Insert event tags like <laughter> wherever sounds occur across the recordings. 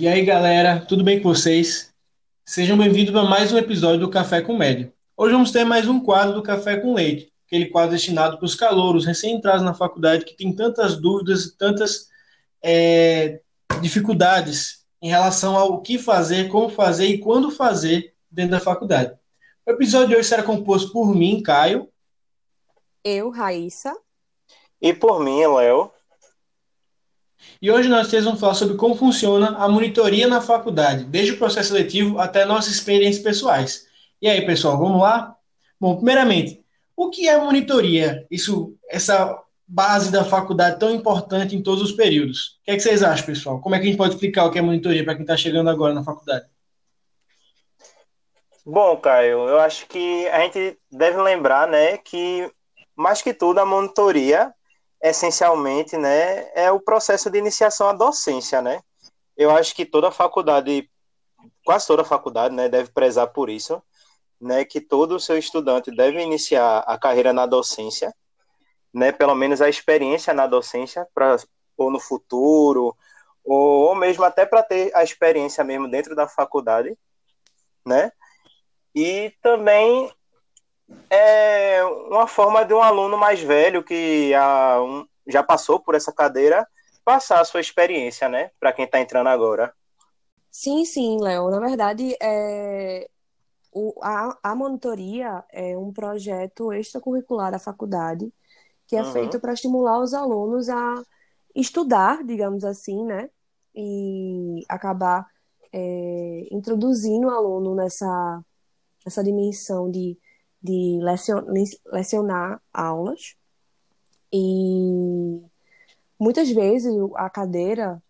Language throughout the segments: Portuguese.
E aí, galera, tudo bem com vocês? Sejam bem-vindos a mais um episódio do Café com Médio. Hoje vamos ter mais um quadro do Café com Leite, aquele quadro destinado para os calouros recém-entrados na faculdade que tem tantas dúvidas e tantas é, dificuldades em relação ao que fazer, como fazer e quando fazer dentro da faculdade. O episódio de hoje será composto por mim, Caio. Eu, Raíssa. E por mim, Léo. E hoje nós vamos falar sobre como funciona a monitoria na faculdade, desde o processo seletivo até nossas experiências pessoais. E aí, pessoal, vamos lá? Bom, primeiramente, o que é monitoria? Isso, essa base da faculdade tão importante em todos os períodos. O que, é que vocês acham, pessoal? Como é que a gente pode explicar o que é monitoria para quem está chegando agora na faculdade? Bom, Caio, eu acho que a gente deve lembrar, né, que mais que tudo a monitoria essencialmente, né, é o processo de iniciação à docência, né? Eu acho que toda faculdade, quase toda faculdade, né, deve prezar por isso, né, que todo seu estudante deve iniciar a carreira na docência, né, pelo menos a experiência na docência, para ou no futuro, ou, ou mesmo até para ter a experiência mesmo dentro da faculdade, né? E também é uma forma de um aluno mais velho que a, um, já passou por essa cadeira passar a sua experiência, né, para quem está entrando agora. Sim, sim, Léo. Na verdade, é, o, a, a monitoria é um projeto extracurricular da faculdade que é uhum. feito para estimular os alunos a estudar, digamos assim, né, e acabar é, introduzindo o aluno nessa, nessa dimensão de de lecionar aulas e muitas vezes a cadeira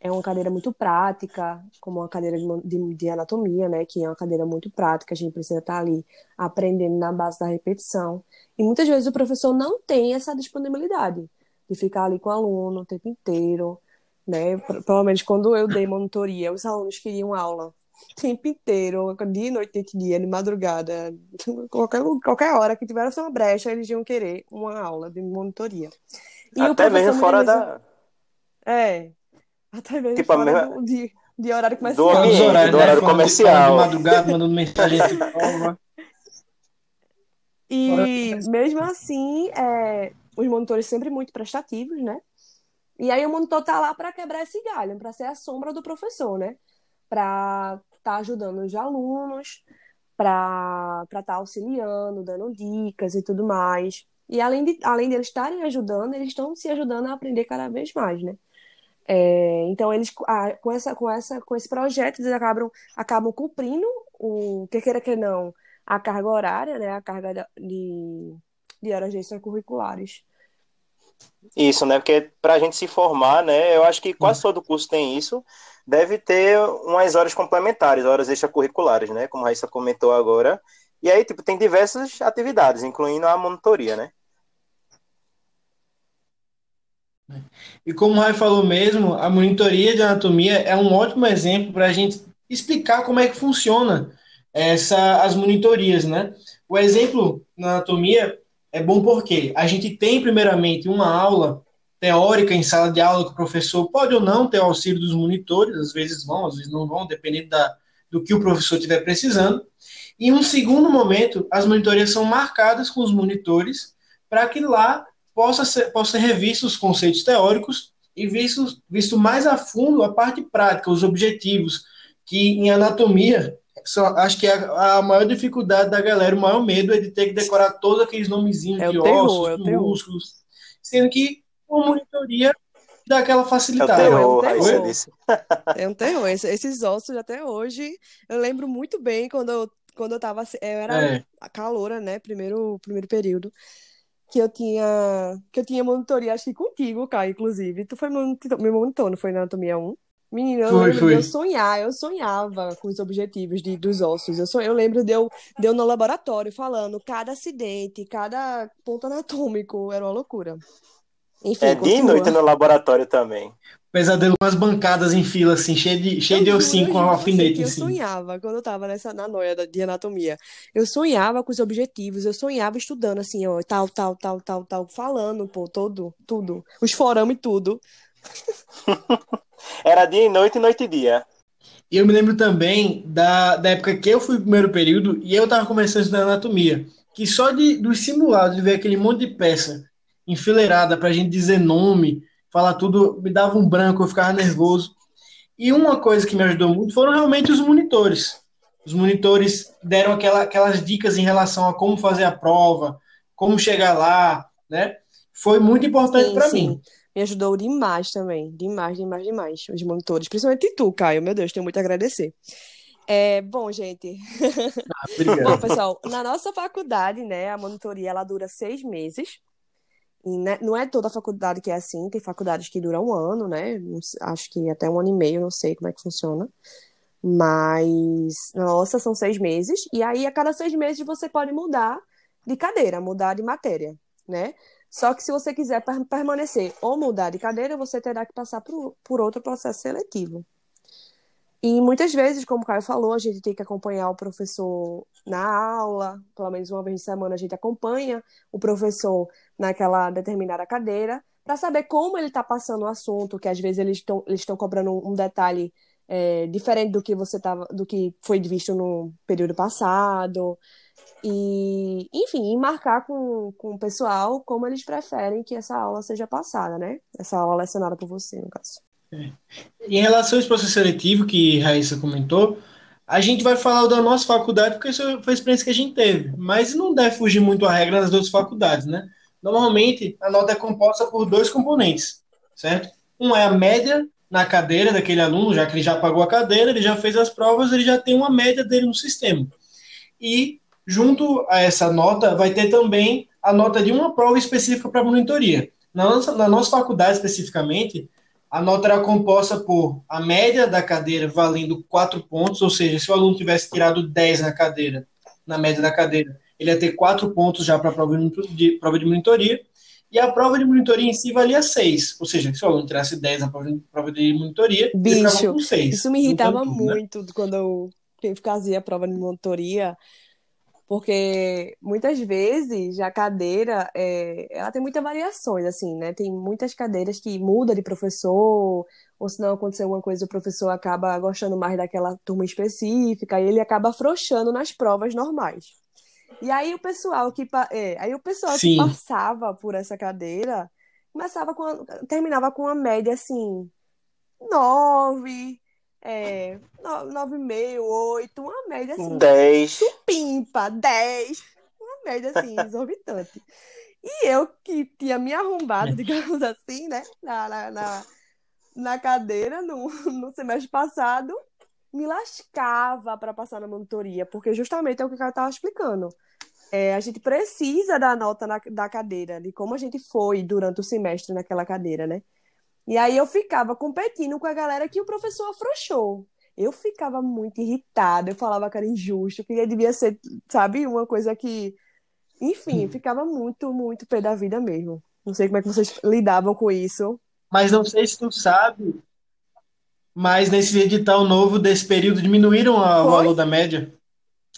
é uma cadeira muito prática, como uma cadeira de, de, anatomia, né, que é uma cadeira muito prática, a gente precisa estar ali aprendendo na base da repetição. E muitas vezes o professor não tem essa disponibilidade de ficar ali com o aluno o tempo inteiro, né? Menos quando eu dei monitoria, os alunos queriam aula tempo inteiro, dia, noite, dia, de madrugada, <laughs> qualquer, qualquer hora que tivesse uma brecha, eles iam querer uma aula de monitoria. E até mesmo fora da. É. Até mesmo tipo, fora mesma... do, de, de horário comercial. Do, ambiente, horário, do né? horário comercial. De madrugada, mandando mensagem E mesmo assim, é, os monitores sempre muito prestativos, né? E aí o monitor tá lá para quebrar esse galho, para ser a sombra do professor, né? Para estar tá ajudando os alunos, para estar tá auxiliando, dando dicas e tudo mais. E além de, além de eles estarem ajudando, eles estão se ajudando a aprender cada vez mais, né? É, então eles com essa com essa com esse projeto eles acabam acabam cumprindo o que queira que não a carga horária, né? A carga de, de horas extracurriculares. Isso, né? Porque para a gente se formar, né? Eu acho que quase todo curso tem isso deve ter umas horas complementares, horas extracurriculares, né? Como a Raíssa comentou agora. E aí, tipo, tem diversas atividades, incluindo a monitoria, né? E como o Rai falou mesmo, a monitoria de anatomia é um ótimo exemplo para a gente explicar como é que funciona essa, as monitorias, né? O exemplo na anatomia é bom porque a gente tem, primeiramente, uma aula teórica em sala de aula que o professor pode ou não ter auxílio dos monitores, às vezes vão, às vezes não vão, dependendo da, do que o professor estiver precisando. E um segundo momento, as monitorias são marcadas com os monitores para que lá possa ser, possa ser revisto os conceitos teóricos e visto, visto mais a fundo a parte prática, os objetivos, que em anatomia, só, acho que a, a, maior dificuldade da galera, o maior medo é de ter que decorar todos aqueles nomezinhos é de terror, ossos, é músculos, sendo que uma monitoria dá aquela facilitada. É um terror, é um terror. É um terror. Esses ossos até hoje, eu lembro muito bem quando eu, quando eu tava. Eu era É. a caloura, né? Primeiro, primeiro período. Que eu tinha. Que eu tinha monitoria, acho que contigo, Caio, inclusive. Tu foi monitor, meu monitor, não foi na anatomia 1? Menina, eu Foi, foi. eu sonhar, eu sonhava com os objetivos de, dos ossos. Eu, son- eu lembro de eu, de eu no laboratório falando cada acidente, cada ponto anatômico, era uma loucura. Enfim, É dia e continua. noite no laboratório também. Pesadelo com as bancadas em fila, assim, cheio de, cheio Eu de ossinho eu com alfinete eu cima. sonhava quando eu tava nessa, na noia da- de anatomia. Eu sonhava com os objetivos, eu sonhava estudando assim, ó, tal, tal, tal, tal, tal, falando, pô, todo, tudo. Os forames e tudo. <laughs> Era dia e noite, noite e dia. E eu me lembro também da, da época que eu fui pro primeiro período e eu tava começando a estudar anatomia. Que só de, dos simulados, de ver aquele monte de peça enfileirada pra gente dizer nome, falar tudo, me dava um branco, eu ficava nervoso. E uma coisa que me ajudou muito foram realmente os monitores. Os monitores deram aquela, aquelas dicas em relação a como fazer a prova, como chegar lá, né? Foi muito importante para mim. Me ajudou demais também. Demais, demais, demais. Os monitores. Principalmente tu, Caio. Meu Deus, tenho muito a agradecer. É, bom, gente. Ah, <laughs> bom, pessoal, na nossa faculdade, né, a monitoria ela dura seis meses. E né, não é toda faculdade que é assim, tem faculdades que duram um ano, né? Acho que até um ano e meio, não sei como é que funciona. Mas na nossa são seis meses, e aí a cada seis meses você pode mudar de cadeira, mudar de matéria, né? Só que se você quiser permanecer ou mudar de cadeira, você terá que passar por, por outro processo seletivo. E muitas vezes, como o Caio falou, a gente tem que acompanhar o professor na aula, pelo menos uma vez por semana a gente acompanha o professor naquela determinada cadeira, para saber como ele está passando o assunto, que às vezes eles estão eles cobrando um detalhe é, diferente do que você tava, do que foi visto no período passado. E, enfim, marcar com, com o pessoal como eles preferem que essa aula seja passada, né? Essa aula lecionada por você, no caso. É. Em relação ao processo seletivo que Raíssa comentou, a gente vai falar da nossa faculdade porque isso foi a experiência que a gente teve, mas não deve fugir muito a regra das outras faculdades, né? Normalmente, a nota é composta por dois componentes, certo? Um é a média na cadeira daquele aluno, já que ele já pagou a cadeira, ele já fez as provas, ele já tem uma média dele no sistema. E junto a essa nota vai ter também a nota de uma prova específica para a monitoria. Na nossa, na nossa faculdade, especificamente, a nota era composta por a média da cadeira valendo 4 pontos, ou seja, se o aluno tivesse tirado 10 na cadeira, na média da cadeira, ele ia ter 4 pontos já para a prova de, prova de monitoria, e a prova de monitoria em si valia 6, ou seja, se o aluno tirasse 10 na prova de, monitoria, Bicho, ele ficava com 6. Isso me irritava tudo, né? muito né? quando eu fazia a prova de monitoria, porque muitas vezes a cadeira é, ela tem muitas variações assim né tem muitas cadeiras que muda de professor ou se não acontecer alguma coisa o professor acaba gostando mais daquela turma específica e ele acaba afrouxando nas provas normais e aí o pessoal que é, aí o pessoal Sim. que passava por essa cadeira começava com terminava com uma média assim nove é, 9,5, 8, uma média assim. 10. Supimpa, 10. Uma média assim, <laughs> exorbitante. E eu que tinha me arrombado, digamos assim, né, na, na, na, na cadeira no, no semestre passado, me lascava para passar na monitoria, porque justamente é o que o cara estava explicando. É, a gente precisa da nota na, da cadeira, de como a gente foi durante o semestre naquela cadeira, né? E aí eu ficava competindo com a galera que o professor afrouxou. Eu ficava muito irritada, eu falava que era injusto, que devia ser, sabe, uma coisa que. Enfim, ficava muito, muito pé da vida mesmo. Não sei como é que vocês lidavam com isso. Mas não sei se tu sabe, mas nesse edital novo desse período diminuíram a, o valor da média.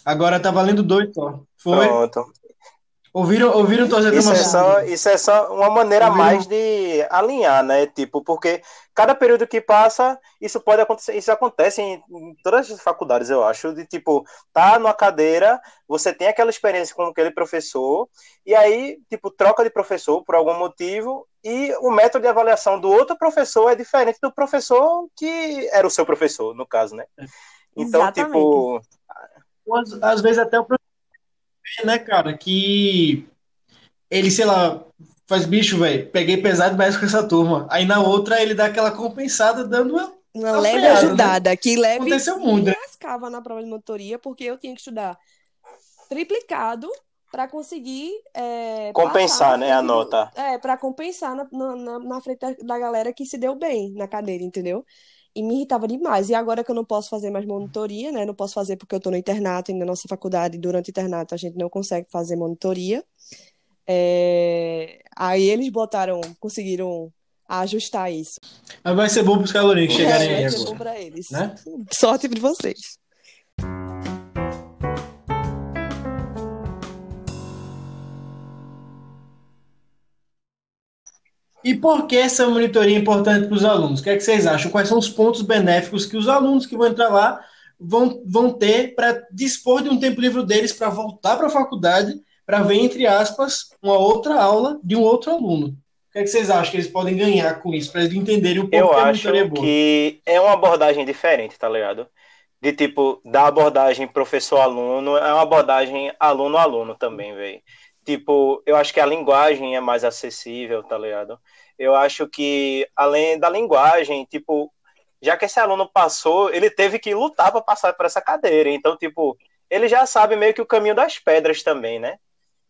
Agora tá valendo dois só. Foi. Pronto. Ouviram, ouviram todas as isso é só Isso é só uma maneira ouviram? mais de alinhar, né? Tipo, porque cada período que passa, isso pode acontecer, isso acontece em, em todas as faculdades, eu acho, de tipo, tá numa cadeira, você tem aquela experiência com aquele professor, e aí, tipo, troca de professor por algum motivo, e o método de avaliação do outro professor é diferente do professor que era o seu professor, no caso, né? Então, Exatamente. tipo. Às, às vezes até o professor né, cara, que ele, sei lá, faz bicho, velho, peguei pesado mais com essa turma. Aí na outra ele dá aquela compensada, dando uma, uma leve freada, né? ajudada, né? que leve Aconteceu muito. Me lascava na prova de motoria, porque eu tinha que estudar triplicado para conseguir é, compensar, né, a nota. É, para compensar na, na, na frente da galera que se deu bem na cadeira, entendeu? E me irritava demais. E agora que eu não posso fazer mais monitoria, né? Não posso fazer porque eu estou no internato e na nossa faculdade, durante o internato, a gente não consegue fazer monitoria. É... Aí eles botaram, conseguiram ajustar isso. Mas vai ser bom para os calorinhos que chegarem é, aí agora. Vai ser bom para eles. Né? Sorte para vocês. E por que essa monitoria é importante para os alunos? O que, é que vocês acham? Quais são os pontos benéficos que os alunos que vão entrar lá vão, vão ter para dispor de um tempo livre deles para voltar para a faculdade, para ver, entre aspas, uma outra aula de um outro aluno? O que, é que vocês acham que eles podem ganhar com isso, para eles entenderem o porquê Eu acho é que é uma abordagem diferente, tá ligado? De tipo, da abordagem professor-aluno, é uma abordagem aluno-aluno também, velho. Tipo, eu acho que a linguagem é mais acessível, tá ligado? Eu acho que, além da linguagem, tipo, já que esse aluno passou, ele teve que lutar para passar por essa cadeira. Então, tipo, ele já sabe meio que o caminho das pedras também, né?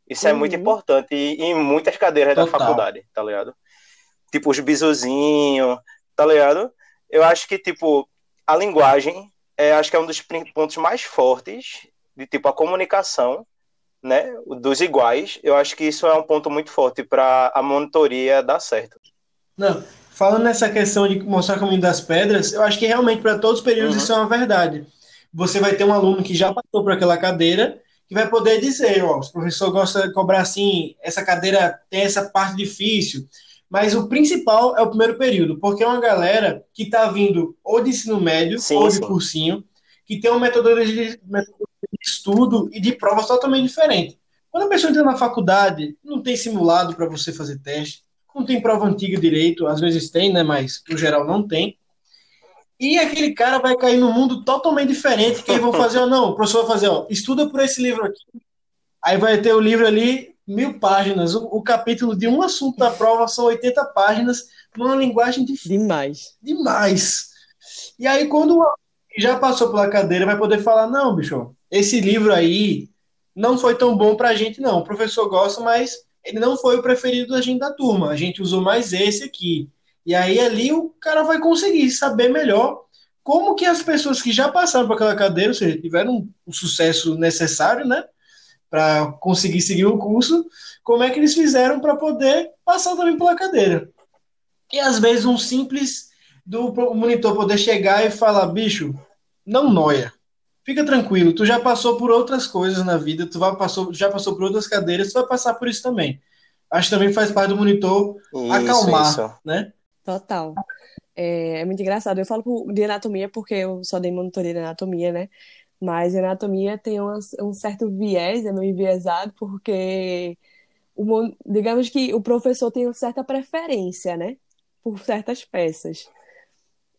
Isso é muito Uhum. importante e- em muitas cadeiras da Total. faculdade, tá ligado? Tipo, os bisuzinhos, tá ligado? Eu acho que, tipo, a linguagem, é, acho que é um dos pontos mais fortes, de tipo, a comunicação, né, dos iguais. Eu acho que isso é um ponto muito forte para a monitoria dar certo. Não, falando nessa questão de mostrar o caminho das pedras, eu acho que realmente para todos os períodos Uhum. isso é uma verdade. Você vai ter um aluno que já passou por aquela cadeira que vai poder dizer, ó, o professor gosta de cobrar assim, essa cadeira tem essa parte difícil, mas o principal é o primeiro período, porque é uma galera que está vindo ou de ensino médio Sim, ou de sim. cursinho, que tem uma metodologia metodologia estudo e de provas totalmente diferente. Quando a pessoa entra na faculdade, não tem simulado para você fazer teste, não tem prova antiga direito, às vezes tem, né, mas no geral não tem. E aquele cara vai cair num mundo totalmente diferente, que aí vão fazer, ó, não, o professor vai fazer, ó, estuda por esse livro aqui. Aí vai ter o livro ali, mil páginas. O, o capítulo de um assunto da prova são 80 páginas, numa linguagem difícil Demais. demais. E aí, quando já passou pela cadeira vai poder falar: não, bicho, esse livro aí não foi tão bom pra gente, não. O professor gosta, mas ele não foi o preferido da gente da turma. A gente usou mais esse aqui. E aí, ali, o cara vai conseguir saber melhor como que as pessoas que já passaram por aquela cadeira, ou seja, tiveram o sucesso necessário, né? Para conseguir seguir o curso, como é que eles fizeram para poder passar também pela cadeira. E às vezes um simples do monitor poder chegar e falar, bicho, não noia. Fica tranquilo, tu já passou por outras coisas na vida, tu vai, passou, já passou por outras cadeiras, tu vai passar por isso também. Acho que também faz parte do monitor Isso, acalmar, isso. né? Total. É, é muito engraçado. Eu falo de anatomia porque eu só dei monitoria de anatomia, né? Mas anatomia tem um, um certo viés, é meio enviesado, porque o, digamos que o professor tem uma certa preferência, né? Por certas peças.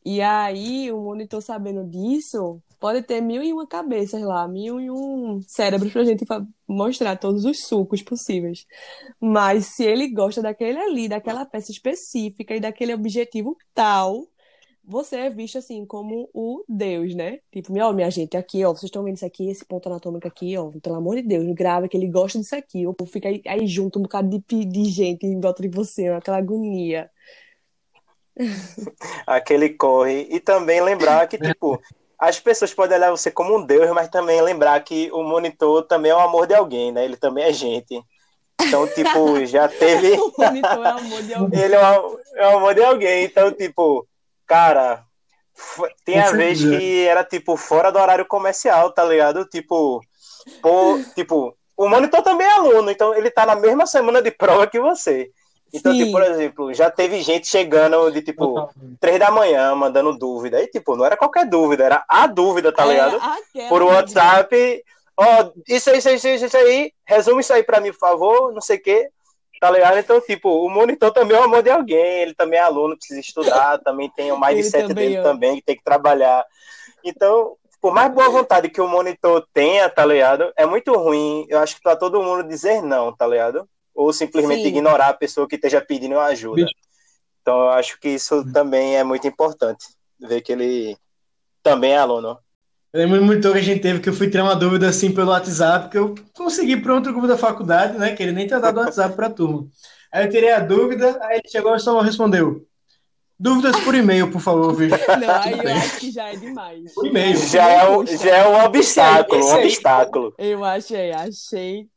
E aí, o monitor sabendo disso, pode ter mil e uma cabeças lá, mil e um cérebros pra gente mostrar todos os sucos possíveis. Mas se ele gosta daquele ali, daquela peça específica e daquele objetivo tal, você é visto assim como o Deus, né? Tipo, ó, minha gente, aqui, ó, vocês estão vendo isso aqui, esse ponto anatômico aqui, ó, pelo amor de Deus, grava que ele gosta disso aqui. Ou fica aí, aí junto um bocado de, de gente em volta de você, aquela agonia. <laughs> Aquele corre. E também lembrar que, tipo, <laughs> as pessoas podem olhar você como um deus, mas também lembrar que o monitor também é o amor de alguém, né? Ele também é gente. Então, tipo, <laughs> já teve. O monitor é amor de <laughs> alguém. Ele é o, é o amor de alguém. Então, tipo, cara, tem a vez que era, tipo, fora do horário comercial, tá ligado? Tipo, pô, tipo, o monitor também é aluno, então ele tá na mesma semana de prova que você. Então, Sim. tipo, por exemplo, já teve gente chegando de, tipo, três da manhã, mandando dúvida. E, tipo, não era qualquer dúvida, era a dúvida, tá Era ligado? aquela Por. WhatsApp. Ó, isso aí, isso aí, isso aí, isso aí. Resume isso aí pra mim, por favor. Não sei o quê. Tá ligado? Então, tipo, o monitor também é o amor de alguém. Ele também é aluno, precisa estudar. <laughs> Também tem o sete também dele é. também, que tem que trabalhar. Então, por mais boa vontade que o monitor tenha, tá ligado? É muito ruim, eu acho que pra todo mundo dizer não, tá ligado? Ou simplesmente Sim. ignorar a pessoa que esteja pedindo ajuda. Bicho. Então, eu acho que isso também é muito importante. Ver que ele também é aluno. Eu lembro muito que a gente teve que eu fui tirar uma dúvida assim pelo WhatsApp, que eu consegui para outro grupo da faculdade, né? Que ele nem tinha dado o WhatsApp para a turma. Aí eu tirei a dúvida, aí ele chegou e só respondeu. Dúvidas por e-mail, por favor, viu? Não, aí eu acho que já é demais. Por e-mail. Já é, um, já é um obstáculo, um obstáculo. Eu achei, achei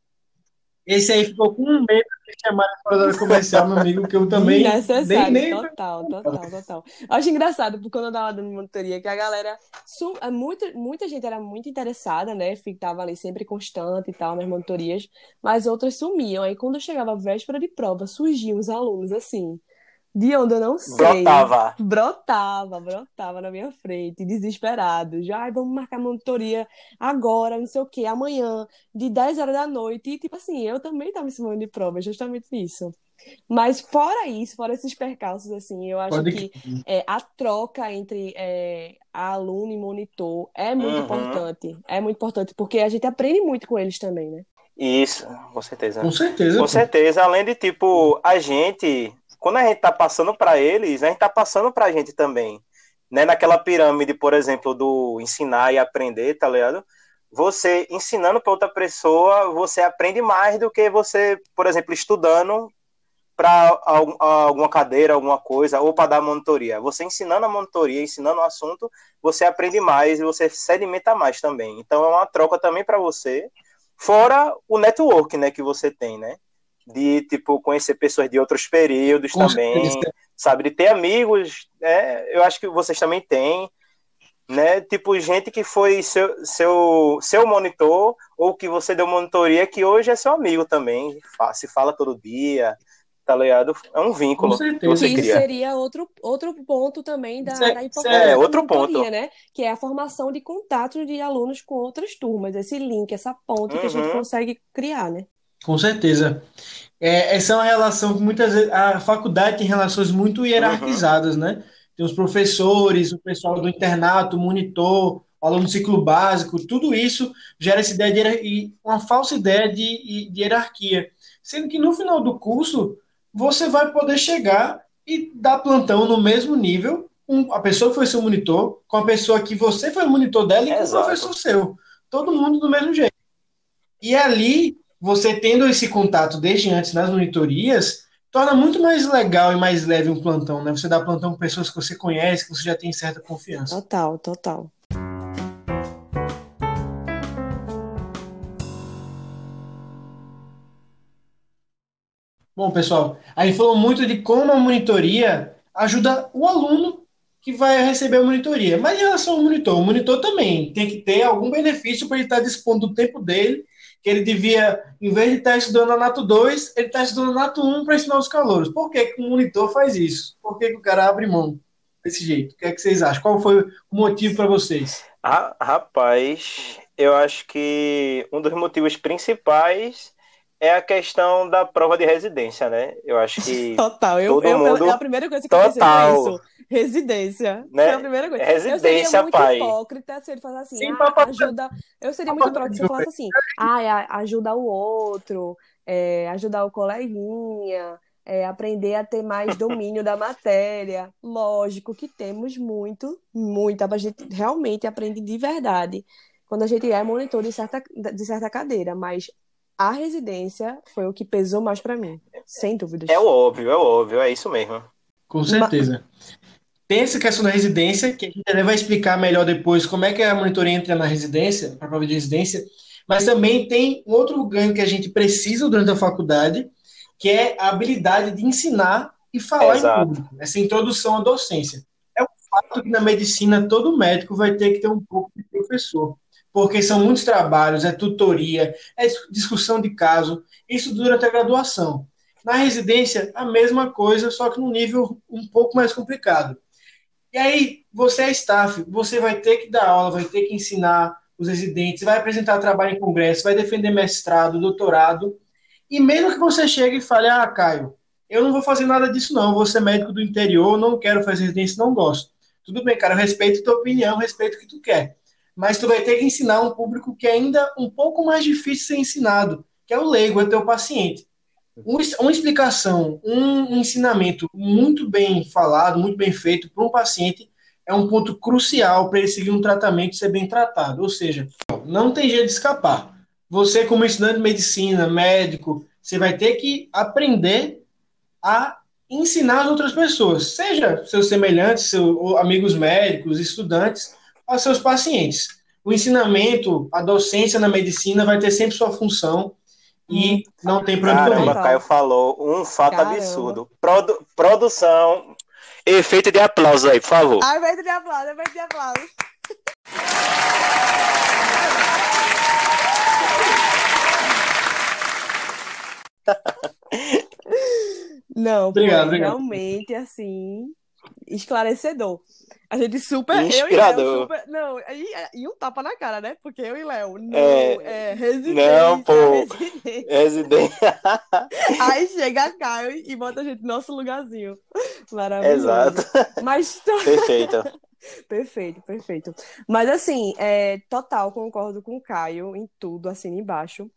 Esse aí ficou com um medo de chamar da hora comercial, meu amigo, que eu também <laughs> Desnecessário, nem, nem... total, total, total. Eu acho engraçado, porque quando eu tava dando monitoria, que a galera, sum... é muita, muita gente era muito interessada, né, ficava ali sempre constante e tal nas monitorias, mas outras sumiam. Aí quando chegava a véspera de prova, surgiam os alunos assim, De onde eu não sei. Brotava. Brotava, brotava na minha frente, desesperado. Já, "Ai, vamos marcar monitoria agora, não sei o quê, amanhã, de 10 horas da noite. E, tipo assim, eu também tava em cima de prova, justamente nisso. Mas fora isso, fora esses percalços, assim, eu acho Pode que que- é, a troca entre é, aluno e monitor é muito Uhum. importante. É muito importante, porque a gente aprende muito com eles também, né? Isso, com certeza. Com certeza. Com pô. certeza, além de tipo, a gente, quando a gente tá passando para eles, a gente tá passando pra gente também. Né? Naquela pirâmide, por exemplo, do ensinar e aprender, tá ligado? Você ensinando para outra pessoa, você aprende mais do que você, por exemplo, estudando para alguma cadeira, alguma coisa, ou para dar monitoria. Você ensinando a monitoria, ensinando o assunto, você aprende mais e você sedimenta mais também. Então é uma troca também para você, fora o network, né, que você tem, né? De tipo conhecer pessoas de outros períodos Com também, certeza. sabe, de ter amigos, né? Eu acho que vocês também têm, né? Tipo gente que foi seu seu seu monitor ou que você deu monitoria que hoje é seu amigo também, se fala todo dia, tá ligado? É um vínculo Com certeza. que você Que isso cria. seria outro, outro ponto também da, é- da importância é da outro monitoria, ponto. né? Que é a formação de contatos de alunos com outras turmas, esse link, essa ponte que a gente Uhum. consegue criar, né? Com certeza. É, essa é uma relação que muitas vezes a faculdade tem relações muito hierarquizadas, né? Tem os professores, o pessoal do internato, o monitor, o aluno do ciclo básico, tudo isso gera essa ideia de uma falsa ideia de, de hierarquia. Sendo que no final do curso você vai poder chegar e dar plantão no mesmo nível, com a pessoa que foi seu monitor, com a pessoa que você foi monitor dela e com o professor seu. Todo mundo do mesmo jeito. E ali, você tendo esse contato desde antes nas monitorias, torna muito mais legal e mais leve um plantão, né? Você dá plantão com pessoas que você conhece, que você já tem certa confiança. Total, total. Bom, pessoal, a gente falou muito de como a monitoria ajuda o aluno que vai receber a monitoria. Mas em relação ao monitor, o monitor também tem que ter algum benefício para ele estar dispondo do tempo dele, que ele devia, em vez de estar estudando a Nato 2, ele está estudando a Nato 1 para ensinar os calouros. Por que, que o monitor faz isso? Por que, que o cara abre mão desse jeito? O que é que vocês acham? Qual foi o motivo para vocês? Ra- Rapaz, eu acho que um dos motivos principais é a questão da prova de residência, né? Eu acho que <laughs> Total. Eu, Todo eu, mundo- é a primeira coisa que eu pensei foi Total. isso. <laughs> Residência. Né? Foi a primeira coisa. Residência, eu seria muito pai. hipócrita se ele falasse assim, Sim, ah, papai. ajuda. Eu seria muito hipócrita se eu falasse assim, ah, ajuda o outro, é, ajudar o coleguinha, é, aprender a ter mais <laughs> domínio da matéria. Lógico que temos muito, muito. A gente realmente aprende de verdade quando a gente é monitor de certa, de certa cadeira, mas a residência foi o que pesou mais para mim, sem dúvidas. é o óbvio, é óbvio, é isso mesmo. Com certeza. Tem essa questão da residência, que a gente até vai explicar melhor depois como é que a monitoria entra na residência, para a prova de residência, mas também tem outro ganho que a gente precisa durante a faculdade, que é a habilidade de ensinar e falar Exato. em público, essa introdução à docência. É um fato que na medicina todo médico vai ter que ter um pouco de professor, porque são muitos trabalhos, é tutoria, é discussão de caso, isso durante a graduação. Na residência, a mesma coisa, só que num nível um pouco mais complicado. E aí, você é staff, você vai ter que dar aula, vai ter que ensinar os residentes, vai apresentar trabalho em congresso, vai defender mestrado, doutorado. E mesmo que você chegue e fale, ah, Caio, eu não vou fazer nada disso não, eu vou ser médico do interior, não quero fazer residência, não gosto. Tudo bem, cara, eu respeito tua opinião, respeito o que tu quer. Mas tu vai ter que ensinar um público que é ainda um pouco mais difícil de ser ensinado, que é o leigo, é teu paciente. Um- Uma explicação, um ensinamento muito bem falado, muito bem feito para um paciente é um ponto crucial para ele seguir um tratamento e ser bem tratado. Ou seja, não tem jeito de escapar. Você, como estudante de medicina, médico, você vai ter que aprender a ensinar as outras pessoas, seja seus semelhantes, seus amigos médicos, estudantes, aos seus pacientes. O ensinamento, a docência na medicina vai ter sempre sua função e não tem para onde Caramba. Caio falou um fato Caramba. absurdo. Produ- produção, efeito de aplauso aí, por favor. Ai, vai de aplauso, vai de aplauso. <laughs> Não, Obrigado, foi obrigado. realmente assim esclarecedor. A gente super. Eu e Inspirador. Léo super. Não, e, e um tapa na cara, né? Porque eu e Léo. Não, É, é, residência. não, pô. Residência. <laughs> Aí chega Caio e bota a gente no nosso lugarzinho. Maravilhoso. Exato. Mas Perfeito. <laughs> Perfeito, perfeito. Mas assim, é, total, concordo com o Caio em tudo, assim, embaixo.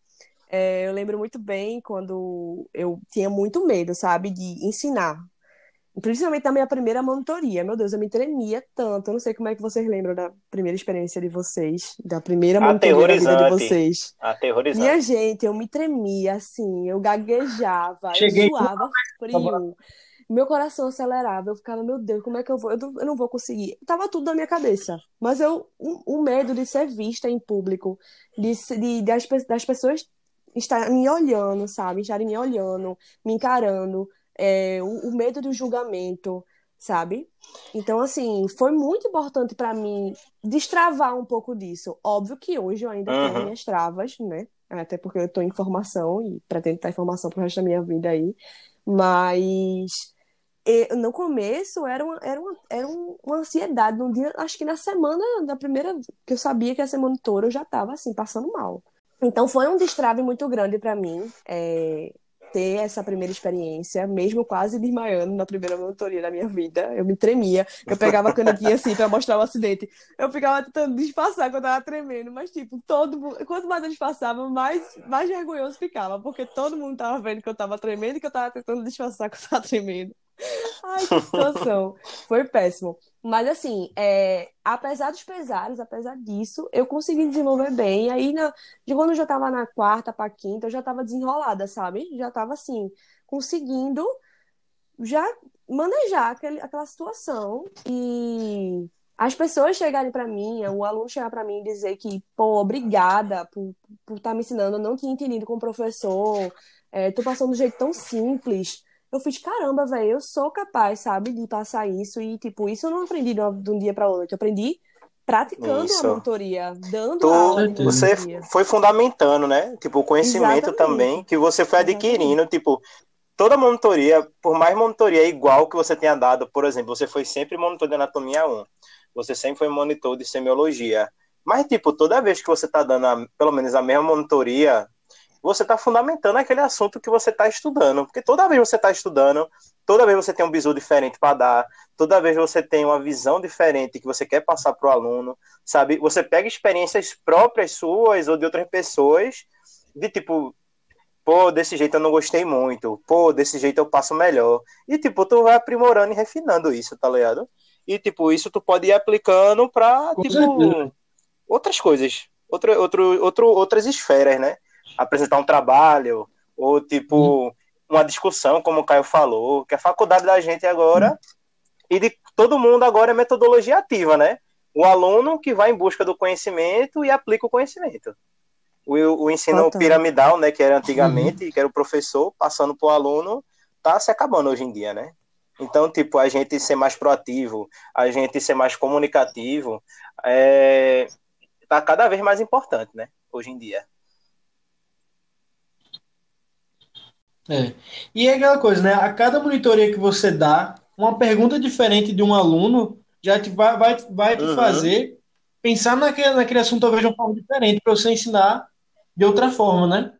É, eu lembro muito bem quando eu tinha muito medo, sabe, de ensinar. Principalmente na minha primeira monitoria. Meu Deus, eu me tremia tanto. Eu não sei como é que vocês lembram da primeira experiência de vocês, da primeira monitoria da vida de vocês. Aterrorizante. Minha gente, eu me tremia, assim, eu gaguejava, Cheguei eu suava frio, meu coração acelerava, eu ficava, meu Deus, como é que eu vou? Eu não, eu não vou conseguir. Tava tudo na minha cabeça, mas eu, o, o medo de ser vista em público, de, de, das pessoas estarem me olhando, sabe? Estarem me olhando, me encarando, é, o, o medo do julgamento, sabe? Então, assim, foi muito importante para mim destravar um pouco disso. Óbvio que hoje eu ainda tenho Uhum. minhas travas, né? Até porque eu tô em formação e pretendo estar em formação pro resto da minha vida aí. Mas e- no começo era uma, era uma, era um- uma ansiedade. No dia, acho que na semana da primeira que eu sabia que ia ser monitora, eu já tava assim, passando mal. Então foi um destrave muito grande para mim. é, ter essa primeira experiência, mesmo quase desmaiando na primeira monitoria da minha vida. Eu me tremia, eu pegava a canequinha assim pra mostrar o acidente. Eu ficava tentando disfarçar que eu tava tremendo, mas tipo, todo mundo, quanto mais eu disfarçava, mais, mais vergonhoso ficava, porque todo mundo tava vendo que eu tava tremendo e que eu tava tentando disfarçar que eu tava tremendo. Ai, que situação. Foi péssimo. Mas assim, é, apesar dos pesares, apesar disso, eu consegui desenvolver bem. Aí, na, de quando eu já tava na quarta pra quinta, eu já tava desenrolada, sabe? Já tava assim, conseguindo já manejar aquele, aquela situação e as pessoas chegarem pra mim, o aluno chegar pra mim e dizer que, pô, obrigada por por estar me ensinando, eu não tinha entendido como professor, é, tô passando de um jeito tão simples. Eu fiz, caramba, velho, eu sou capaz, sabe, de passar isso e, tipo, isso eu não aprendi de, um dia pra outro, eu aprendi praticando Isso. a monitoria, dando Tu, aula de você foi fundamentando, né? Tipo, o conhecimento Exatamente. também que você foi Exatamente. adquirindo, tipo, toda monitoria, por mais monitoria igual que você tenha dado, por exemplo, você foi sempre monitor de anatomia 1, você sempre foi monitor de semiologia, mas, tipo, toda vez que você tá dando, a- pelo menos, a mesma monitoria, você tá fundamentando aquele assunto que você tá estudando, porque toda vez você tá estudando, toda vez você tem um bizu diferente para dar, toda vez você tem uma visão diferente que você quer passar pro aluno, sabe? Você pega experiências próprias suas ou de outras pessoas, de tipo, pô, desse jeito eu não gostei muito, pô, desse jeito eu passo melhor. E tipo, tu vai aprimorando e refinando isso, tá ligado? E tipo, isso tu pode ir aplicando pra, Com tipo, certeza. outras coisas, outra, outro, outro, outras esferas, né? Apresentar um trabalho, ou tipo, uma discussão, como o Caio falou, que a faculdade da gente agora, e de todo mundo agora é metodologia ativa, né? O aluno que vai em busca do conhecimento e aplica o conhecimento. O, o ensino Total. piramidal, né, que era antigamente, que era o professor passando para o aluno, tá se acabando hoje em dia, né? Então, tipo, a gente ser mais proativo, a gente ser mais comunicativo, é, tá cada vez mais importante, né? Hoje em dia. É. E é aquela coisa, né? A cada monitoria que você dá, uma pergunta diferente de um aluno já te vai, vai, vai te Uhum. fazer pensar naquele, naquele assunto talvez de uma forma diferente para você ensinar de outra forma, né?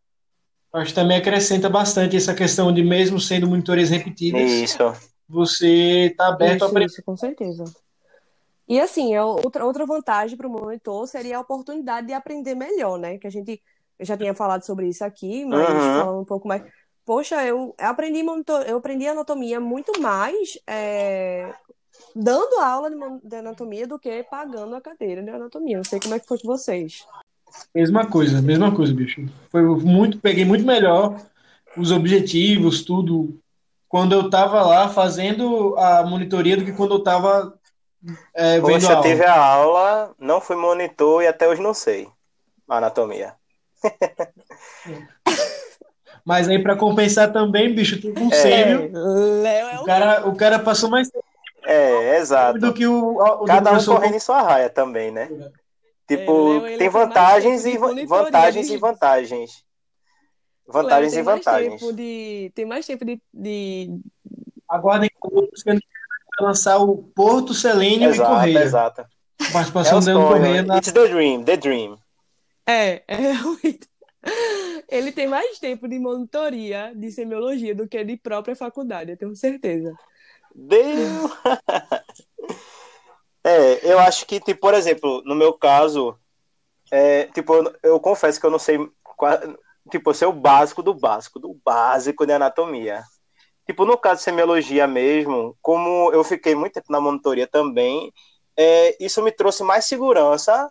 Acho que também acrescenta bastante essa questão de mesmo sendo monitorias repetidas, Isso. você tá aberto a Isso, aprender. isso, com certeza. E assim, é outra, outra vantagem para o monitor seria a oportunidade de aprender melhor, né? Que a gente eu já tinha falado sobre isso aqui, mas Uhum. falando um pouco mais. Poxa, eu aprendi monitor, eu aprendi anatomia muito mais é, dando aula de, anatomia do que pagando a cadeira de anatomia. Não sei como é que foi com vocês. Mesma coisa, mesma coisa, bicho. Foi muito, peguei muito melhor os objetivos, tudo, quando eu tava lá fazendo a monitoria do que quando eu tava é, vendo Poxa, a aula. tive a aula, não fui monitor e até hoje não sei a anatomia. <laughs> Mas aí para compensar também, bicho, tem um É. Léo é O cara, o cara passou mais tempo É, exato. do que o, o Cada um correndo em sua raia também, né? Tipo, É, Léo, ele tem vantagens e de vantagens e né? vantagens. Léo Vantagens tem e mais vantagens. tempo de tem mais tempo de, de, Aguardem vai lançar o Porto, Selênio exato, e Correia. Exato. Participação é do Leandro Correia. Na... It's the dream, the dream. É, é <laughs> realmente. Ele tem mais tempo de monitoria de semiologia do que de própria faculdade, eu tenho certeza. Deus! <laughs> é, eu acho que, tipo, por exemplo, no meu caso, é, tipo, eu, eu, confesso que eu não sei, tipo, eu o básico do básico, do básico de anatomia. Tipo, no caso de semiologia mesmo, como eu fiquei muito tempo na monitoria também, é, isso me trouxe mais segurança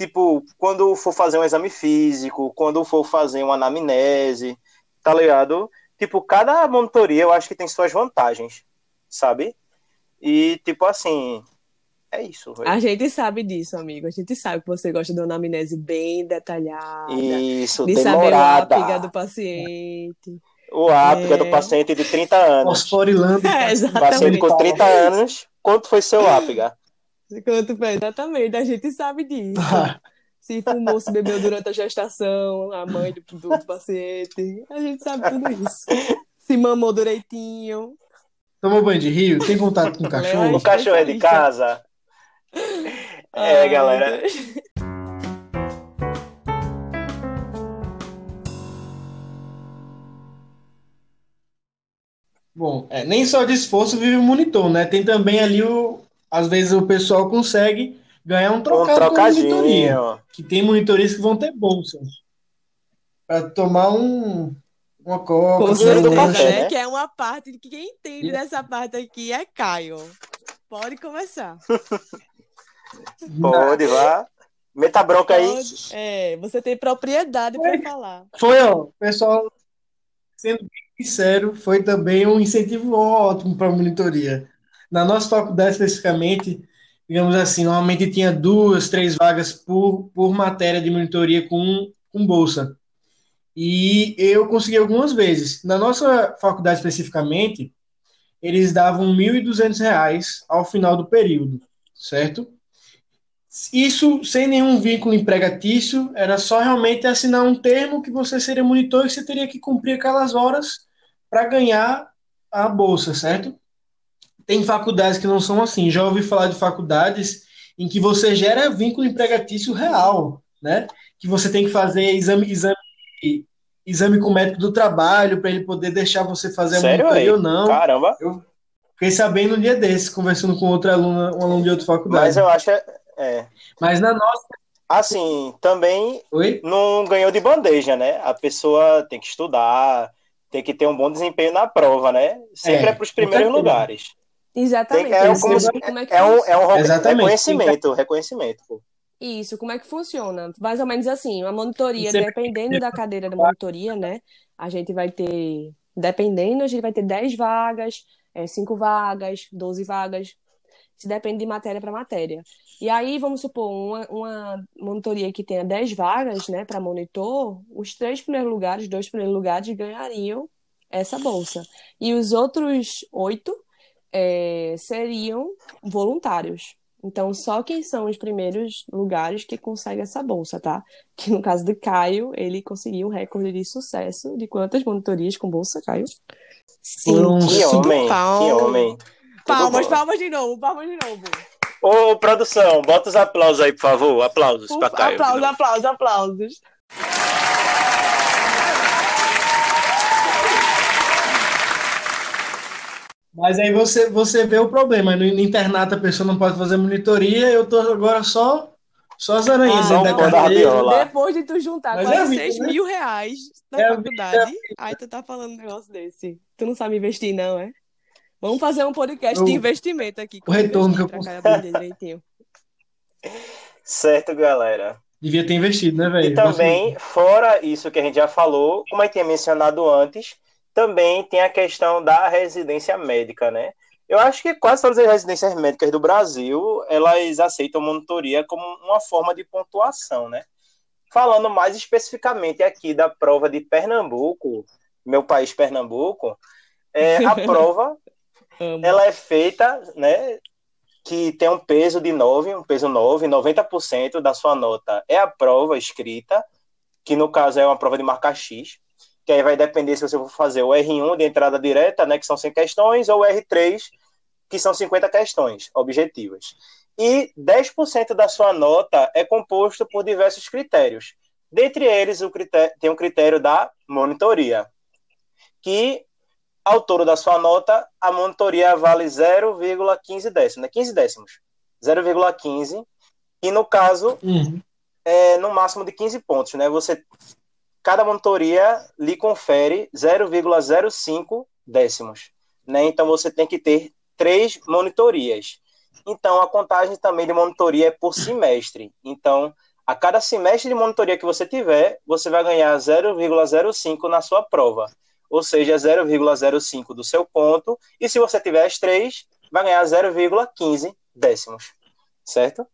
tipo, quando for fazer um exame físico, quando for fazer uma anamnese, tá ligado? Tipo, cada monitoria eu acho que tem suas vantagens, sabe? E, tipo, assim, é isso. Véio. A gente sabe disso, amigo. A gente sabe que você gosta de uma anamnese bem detalhada. Isso, de demorada. saber o ápiga do paciente. O ápiga é... do paciente de 30 anos. Fosforilando. <laughs> É, exatamente. Paciente com 30 anos. Quanto foi seu ápiga? Quanto foi, exatamente, a gente sabe disso. <laughs> se fumou, se bebeu durante a gestação, a mãe do, do, do paciente. A gente sabe tudo isso. Se mamou direitinho. Tomou banho de rio? Tem contato com o cachorro? O cachorro é de casa? É, galera. Bom, é, nem só de esforço vive o monitor, né? Tem também ali o, às vezes o pessoal consegue ganhar um trocado um com monitoria. Que tem monitorias que vão ter bolsa. Para tomar um, uma coca. Com certeza, né? Que é uma parte que quem entende dessa parte aqui é Caio. Pode começar. <laughs> Pode, vá. Meta bronca aí. É, você tem propriedade para falar. Foi, ó, pessoal, sendo bem sincero, foi também um incentivo ótimo para a monitoria. Na nossa faculdade, especificamente, digamos assim, normalmente tinha duas, três vagas por, por matéria de monitoria com, com bolsa. E eu consegui algumas vezes. Na nossa faculdade, especificamente, eles davam R$ 1.200 ao final do período, certo? Isso sem nenhum vínculo empregatício, era só realmente assinar um termo que você seria monitor e você teria que cumprir aquelas horas para ganhar a bolsa, certo? Tem faculdades que não são assim. Já ouvi falar de faculdades em que você gera vínculo empregatício real, né? Que você tem que fazer exame, exame, exame com o médico do trabalho para ele poder deixar você fazer Sério, a ou não. Caramba! Eu fiquei sabendo um dia desses, conversando com outra aluna, um aluno de outra faculdade. Mas eu acho. É. Mas na nossa. Assim, também Oi? não ganhou de bandeja, né? A pessoa tem que estudar, tem que ter um bom desempenho na prova, né? Sempre é, é para os primeiros lugares. Exatamente. É, como, como é, é, um, é um reconhecimento, reconhecimento. Pô. Isso, como é que funciona? Mais ou menos assim, uma monitoria, dependendo da cadeira da monitoria, né? A gente vai ter, dependendo, a gente vai ter 10 vagas, é, 5 vagas, 12 vagas. Isso depende de matéria para matéria. E aí, vamos supor, uma, uma monitoria que tenha 10 vagas, né, para monitor, os três primeiros lugares, dois primeiros lugares ganhariam essa bolsa. E os outros oito é, seriam voluntários. Então, só quem são os primeiros lugares que consegue essa bolsa, tá? Que no caso do Caio, ele conseguiu um recorde de sucesso de quantas monitorias com bolsa, Caio? Sim, que homem, que homem. Palmas, palmas de novo, palmas de novo. Ô, produção, bota os aplausos aí, por favor. Aplausos para Caio. Aplausos, aplausos, aplausos. Mas aí você, você vê o problema. No, internato a pessoa não pode fazer monitoria, eu tô agora só, só as aranhas ah, da. Depois de tu juntar Mas quase é 6 né? mil reais na é faculdade, é aí tu tá falando um negócio desse. Tu não sabe investir, não, é? Vamos fazer um podcast de investimento aqui. O retorno que eu posso... direitinho. Certo, galera. Devia ter investido, né, velho? E também, fora isso que a gente já falou, como eu tinha mencionado antes, também tem a questão da residência médica, né? Eu acho que quase todas as residências médicas do Brasil, elas aceitam monitoria como uma forma de pontuação, né? Falando mais especificamente aqui da prova de Pernambuco, meu país Pernambuco, é, a <laughs> prova ela é feita, né, que tem um peso de 9, um peso 9, 90% da sua nota é a prova escrita, que no caso é uma prova de marca X, que aí vai depender se você for fazer o R1 de entrada direta, né, que são 100 questões, ou o R3, que são 50 questões objetivas. E 10% da sua nota é composto por diversos critérios. Dentre eles, o critério, tem o critério da monitoria, que ao todo da sua nota, a monitoria vale 0,15 décimos, né? 15 décimos. 0,15. E no caso, uhum. é no máximo de 15 pontos, né? Você, cada monitoria lhe confere 0,05 décimos, né? Então você tem que ter três monitorias. Então a contagem também de monitoria é por semestre. Então, a cada semestre de monitoria que você tiver, você vai ganhar 0,05 na sua prova ou seja, 0,05 do seu ponto, e se você tiver as três, vai ganhar 0,15 décimos, certo?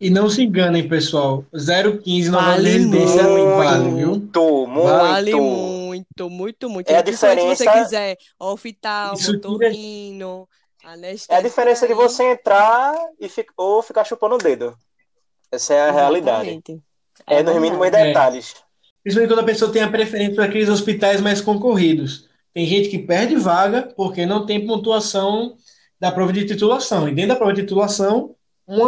E não se enganem, pessoal, 0,15 não vale residência muito, vale, viu? Muito, muito. Vale muito, muito, muito. É a diferença... Se você quiser oftalmo, torrino, anestésia... É a diferença de você entrar e fi... ou ficar chupando o dedo. Essa é a Exatamente. realidade. É, é nos mínimos detalhes. É. Principalmente quando a pessoa tem a preferência para aqueles hospitais mais concorridos. Tem gente que perde vaga porque não tem pontuação da prova de titulação. E dentro da prova de titulação,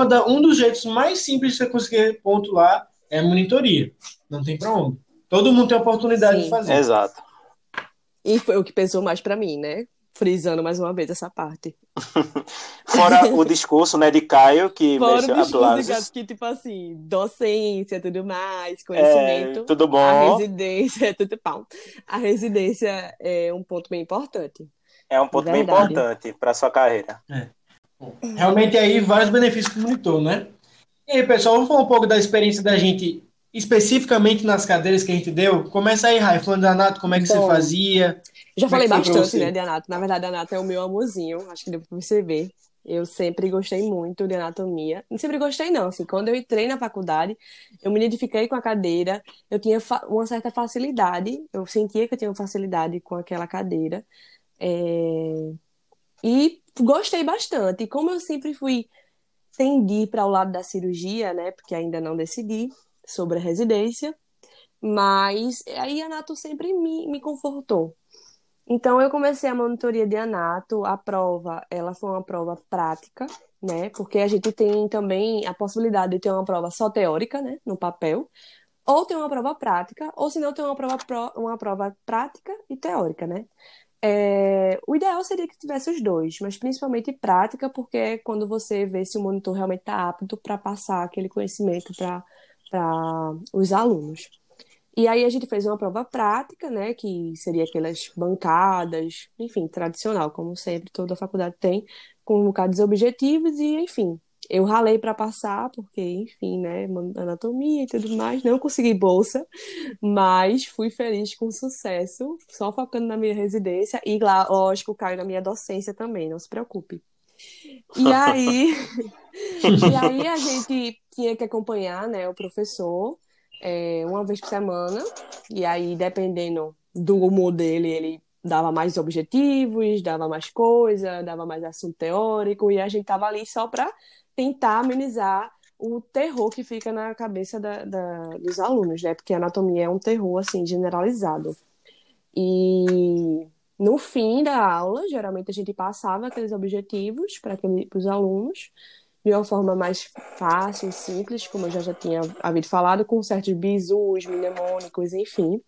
da, um dos jeitos mais simples de você conseguir pontuar é a monitoria. Não tem para onde. Todo mundo tem a oportunidade Sim. de fazer. Exato. E foi o que pesou mais para mim, né? frisando mais uma vez essa parte. <laughs> Fora o discurso, né, de Caio, que Fora o discurso que, tipo assim, docência, tudo mais, conhecimento. É, tudo bom. A residência, <laughs> tudo bom. A residência é um ponto bem importante. É um ponto bem importante para sua carreira. É. Realmente aí vários benefícios para o monitor, né? E aí, pessoal, vamos falar um pouco da experiência da gente especificamente nas cadeiras que a gente deu. Começa aí, Rai, falando da Anato, como é que você fazia? Já falei é bastante, né, de Anato. Na verdade, a Anato é o meu amorzinho, acho que deu pra você ver. Eu sempre gostei muito de anatomia. Não sempre gostei, não. Assim, quando eu entrei na faculdade, eu me identifiquei com a cadeira. Eu tinha uma certa facilidade. Eu sentia que eu tinha facilidade com aquela cadeira. É... E gostei bastante. Como eu sempre fui tendi para o lado da cirurgia, né? Porque ainda não decidi sobre a residência. Mas aí a Nato sempre me, me confortou. Então eu comecei a monitoria de anato, a prova, ela foi uma prova prática, né? Porque a gente tem também a possibilidade de ter uma prova só teórica, né, no papel, ou ter uma prova prática, ou se não ter uma prova uma prova prática e teórica, né? É, o ideal seria que tivesse os dois, mas principalmente prática, porque é quando você vê se o monitor realmente está apto para passar aquele conhecimento para os alunos. E aí a gente fez uma prova prática, né, que seria aquelas bancadas, enfim, tradicional, como sempre toda faculdade tem, com um bocado de objetivos e, enfim, eu ralei para passar, porque, enfim, né, anatomia e tudo mais, não consegui bolsa, mas fui feliz com sucesso, só focando na minha residência. E lá, lógico, caiu na minha docência também, não se preocupe. E aí, <laughs> e aí a gente tinha que acompanhar, né, o professor é, uma vez por semana, e aí, dependendo do humor dele, ele dava mais objetivos, dava mais coisa, dava mais assunto teórico, e a gente tava ali só para tentar amenizar o terror que fica na cabeça da, da, dos alunos, né? Porque a anatomia é um terror, assim, generalizado. E no fim da aula, geralmente a gente passava aqueles objetivos para os alunos, de uma forma mais fácil e simples, como eu já, já tinha havido falado, com certos bisus, mnemônicos, enfim.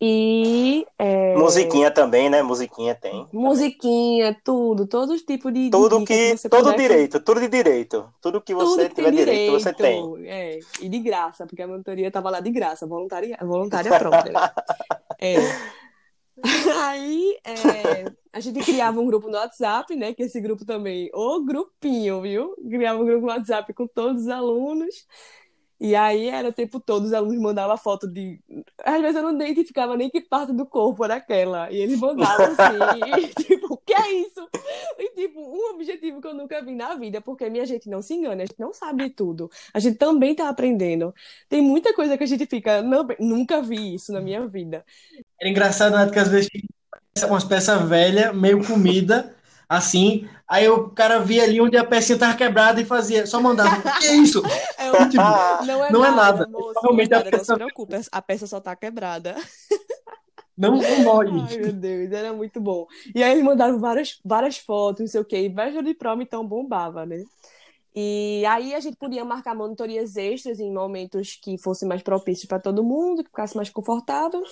E. É... Musiquinha também, né? Musiquinha tem. Musiquinha, tudo, todos os tipos de. Tudo que. que todo direito, tudo de direito. Tudo que você tudo tiver direito, direito, você tem. É, e de graça, porque a monitoria estava lá de graça, voluntária, voluntária própria. é. <laughs> Aí é, a gente criava um grupo no WhatsApp, né? Que esse grupo também, o grupinho, viu? Criava um grupo no WhatsApp com todos os alunos. E aí era o tempo todo, os alunos mandavam foto de. Às vezes eu não identificava nem que parte do corpo era aquela. E eles mandavam assim, e, <laughs> <laughs> tipo, o que é isso? E tipo, um objetivo que eu nunca vi na vida, porque minha gente não se engana, a gente não sabe tudo. A gente também tá aprendendo. Tem muita coisa que a gente fica, não, nunca vi isso na minha vida. Era engraçado, né? Que às vezes umas peças velhas, meio comida, assim. Aí o cara via ali onde a pecinha tava quebrada e fazia, só mandava, que <laughs> é isso? É, tipo, não é não nada, é nada. moço, Realmente não, é a nada, não peça- se preocupe, a peça só tá quebrada. <laughs> Não, não morre. Ai, meu Deus, era muito bom. E aí eles mandaram várias, várias fotos, não sei o quê, e de prova, então bombava, né? E aí a gente podia marcar monitorias extras em momentos que fossem mais propícios para todo mundo, que ficasse mais confortável.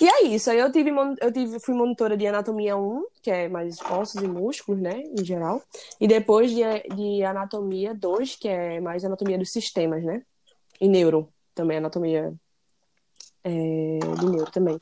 E é isso. Aí eu tive, eu tive, fui monitora de anatomia 1, que é mais ossos e músculos, né, em geral. E depois de, de anatomia 2, que é mais anatomia dos sistemas, né? E neuro, também anatomia é, de neuro também.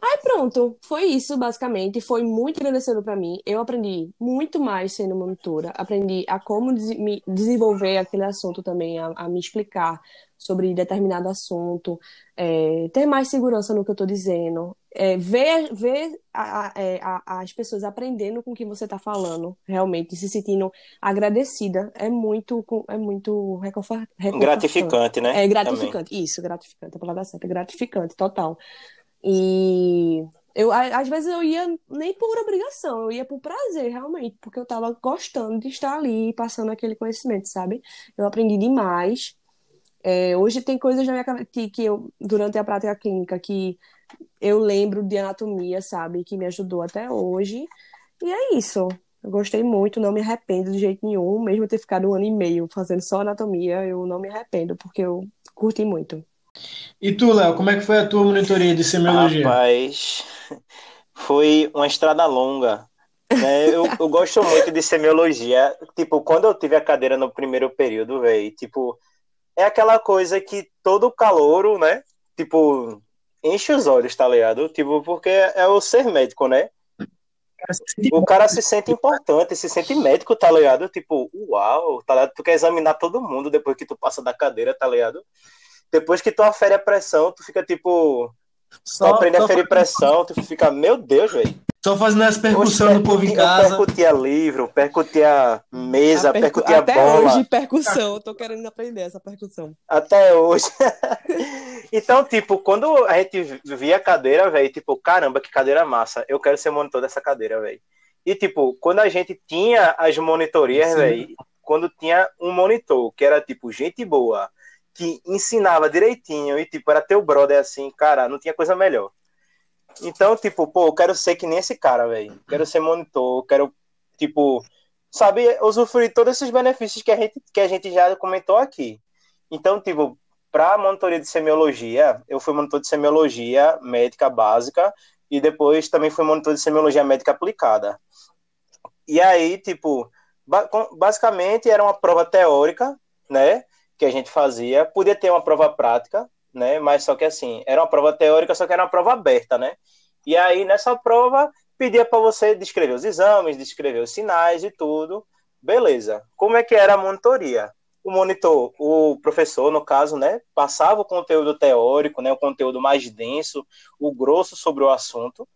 Aí pronto, foi isso basicamente. Foi muito engrandecedor para mim. Eu aprendi muito mais sendo monitora. Aprendi a como des me desenvolver aquele assunto também, a, a me explicar sobre determinado assunto, é, ter mais segurança no que eu estou dizendo, é, ver, ver a- a- é, a- as pessoas aprendendo com o que você está falando, realmente, se sentindo agradecida. É muito, é muito reconfor- reconfortante. Gratificante, né? É gratificante, isso, gratificante, a palavra certa, gratificante, total. E eu, às vezes eu ia nem por obrigação, eu ia por prazer, realmente, porque eu tava gostando de estar ali, passando aquele conhecimento, sabe? Eu aprendi demais. É, hoje tem coisas na minha cabeça que eu, durante a prática clínica, que eu lembro de anatomia, sabe? Que me ajudou até hoje. E é isso. Eu gostei muito, não me arrependo de jeito nenhum, mesmo ter ficado um ano e meio fazendo só anatomia, eu não me arrependo, porque eu curti muito. E tu, Léo, como é que foi a tua monitoria de semiologia? Rapaz, foi uma estrada longa. Né? Eu, eu gosto muito de semiologia. Tipo, quando eu tive a cadeira no primeiro período, velho, tipo, é aquela coisa que todo calouro, né? Tipo, enche os olhos, tá ligado? Tipo, porque é o ser médico, né? O cara se sente importante, se sente médico, tá ligado? Tipo, uau, tá ligado? Tu quer examinar todo mundo depois que tu passa da cadeira, tá ligado? Depois que tu afere a pressão, tu fica tipo. Tu Só, aprende só, a ferir pressão, tu fica, meu Deus, velho. só fazendo as percussões do povo em Eu casa. percutia livro, percutia mesa, A percu- percutia Até bola. hoje, percussão. Eu tô querendo aprender essa percussão. Até hoje. <laughs> então, tipo, quando a gente via a cadeira, velho, tipo, caramba, que cadeira massa. Eu quero ser monitor dessa cadeira, velho. E, tipo, quando a gente tinha as monitorias, velho, quando tinha um monitor, que era, tipo, gente boa, que ensinava direitinho e, tipo, era teu brother assim, cara, não tinha coisa melhor. Então, tipo, pô, eu quero ser que nem esse cara, velho. Quero ser monitor, quero, tipo, sabe, usufruir todos esses benefícios que a gente, que a gente já comentou aqui. Então, tipo, para monitoria de semiologia, eu fui monitor de semiologia médica básica e depois também fui monitor de semiologia médica aplicada. E aí, tipo, basicamente era uma prova teórica, né, que a gente fazia. Podia ter uma prova prática, né, mas só que assim, era uma prova teórica, só que era uma prova aberta, né? E aí, nessa prova, pedia para você descrever os exames, descrever os sinais e tudo. Beleza. Como é que era a monitoria? O monitor, o professor, no caso, né, passava o conteúdo teórico, né, o conteúdo mais denso, o grosso sobre o assunto,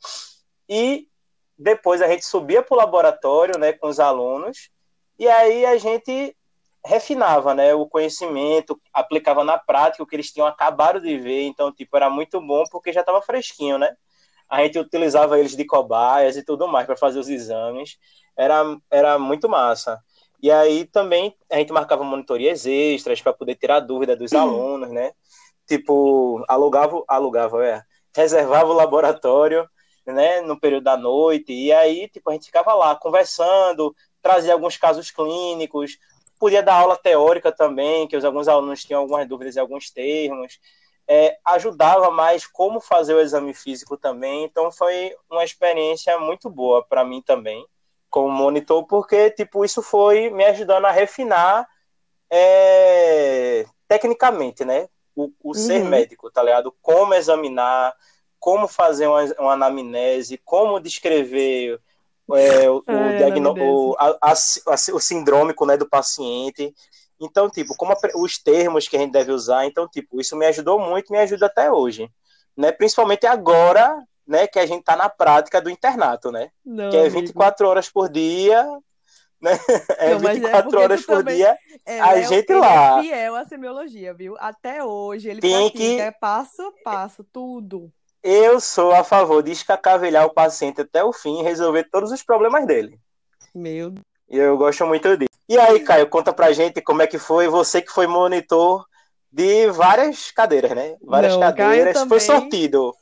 e depois a gente subia para o laboratório, né, com os alunos, e aí a gente refinava, né, o conhecimento, aplicava na prática o que eles tinham acabado de ver, então, tipo, era muito bom porque já estava fresquinho, né? A gente utilizava eles de cobaias e tudo mais para fazer os exames, era, era muito massa. E aí também a gente marcava monitorias extras para poder tirar dúvida dos <clears throat> alunos, né? Tipo, alugava, alugava, é, reservava o laboratório, né, no período da noite, e aí, tipo, a gente ficava lá conversando, trazia alguns casos clínicos, podia dar aula teórica também, que os, alguns alunos tinham algumas dúvidas em alguns termos, é, ajudava mais como fazer o exame físico também, então foi uma experiência muito boa para mim também, como monitor, porque, tipo, isso foi me ajudando a refinar é, tecnicamente, né, o, o ser Uhum. médico, tá ligado? Como examinar, como fazer uma, uma anamnese, como descrever é, o, Ai, o, o, a- a- a- o sindrômico né, do paciente. Então, tipo, como os termos que a gente deve usar. Então, tipo, isso me ajudou muito, me ajuda até hoje. Né? Principalmente agora, né, que a gente tá na prática do internato, né? Não, Que é amigo. 24 horas por dia, né? <laughs> É Não, mas é 24 porque horas por também- dia. É, A Léo, gente ele lá. é fiel à semiologia, viu? Até hoje ele Tem pratica, que- é passo a passo, tudo. Eu sou a favor de escacavelhar o paciente até o fim e resolver todos os problemas dele. Meu E eu gosto muito disso. E aí, Caio, conta pra gente como é que foi você que foi monitor de várias cadeiras, né? Várias Não, cadeiras. Caio Foi também. sortido.